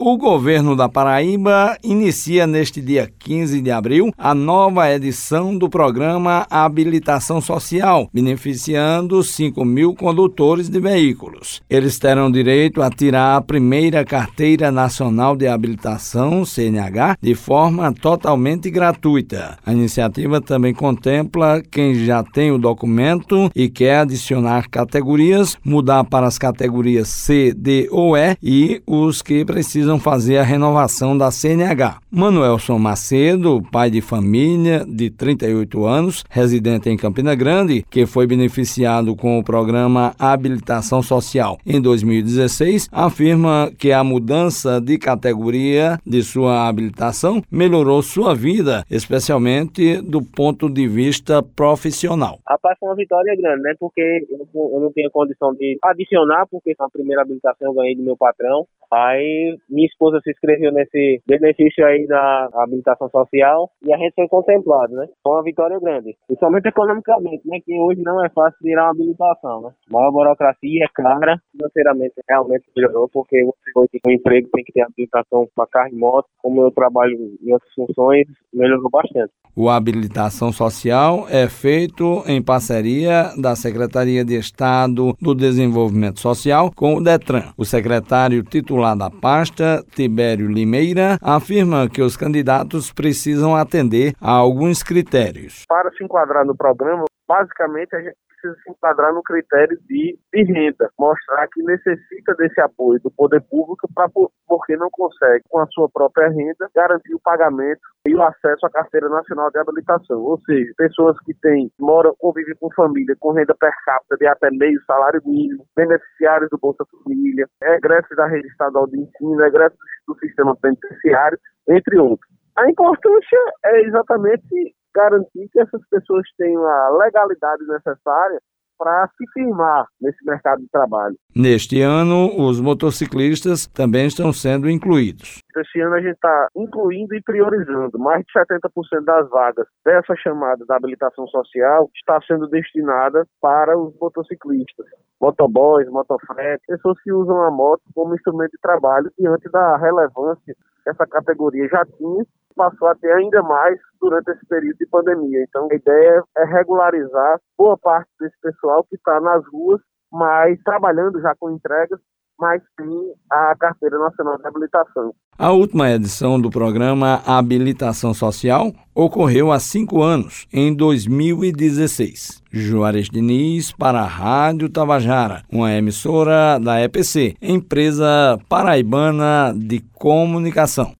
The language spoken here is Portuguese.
O governo da Paraíba inicia neste dia 15 de abril a nova edição do programa Habilitação Social, beneficiando 5 mil condutores de veículos. Eles terão direito a tirar a primeira carteira nacional de habilitação, CNH, de forma totalmente gratuita. A iniciativa também contempla quem já tem o documento e quer adicionar categorias, mudar para as categorias C, D ou E e os que precisam precisam fazer a renovação da CNH. Manuelson Macedo, pai de família de 38 anos, residente em Campina Grande, que foi beneficiado com o programa Habilitação Social em 2016, afirma que a mudança de categoria de sua habilitação melhorou sua vida, especialmente do ponto de vista profissional. Rapaz, foi uma vitória grande, né? Porque eu não tinha condição de adicionar, porque a primeira habilitação eu ganhei do meu patrão. Aí minha esposa se inscreveu nesse benefício aí da habilitação social e a gente foi contemplado, né? Foi uma vitória grande, principalmente economicamente, né? Que hoje não é fácil tirar uma habilitação, né? Maior burocracia é cara, financeiramente realmente melhorou, porque você foi ter um emprego, tem que ter habilitação para carro e moto, como eu trabalho em outras funções, melhorou bastante. O habilitação social é feito em parceria da Secretaria de Estado do Desenvolvimento Social com o Detran. O secretário titular da pasta Tibério Limeira, afirma que os candidatos precisam atender a alguns critérios. Para se enquadrar no programa, basicamente a gente precisa se enquadrar no critério de, de renda, mostrar que necessita desse apoio do poder público para porque não consegue, com a sua própria renda, garantir o pagamento e o acesso à carteira nacional de habilitação. Ou seja, pessoas que têm, moram, convivem com família com renda per capita de até meio salário mínimo, beneficiários do Bolsa Família, egressos da rede estadual de ensino, egressos do sistema penitenciário, entre outros. A importância é exatamente garantir que essas pessoas tenham a legalidade necessária para se firmar nesse mercado de trabalho. Neste ano, os motociclistas também estão sendo incluídos. Este ano a gente está incluindo e priorizando. Mais de 70% das vagas dessa chamada da habilitação social está sendo destinada para os motociclistas, motoboys, motofrete, pessoas que usam a moto como instrumento de trabalho diante da relevância que essa categoria já tinha passou a ter ainda mais durante esse período de pandemia. Então, a ideia é regularizar boa parte desse pessoal que está nas ruas, mas trabalhando já com entregas, mas sim a Carteira Nacional de Habilitação. A última edição do programa Habilitação Social ocorreu há cinco anos, em 2016. Juarez Diniz para a Rádio Tabajara, uma emissora da EPC, empresa paraibana de comunicação.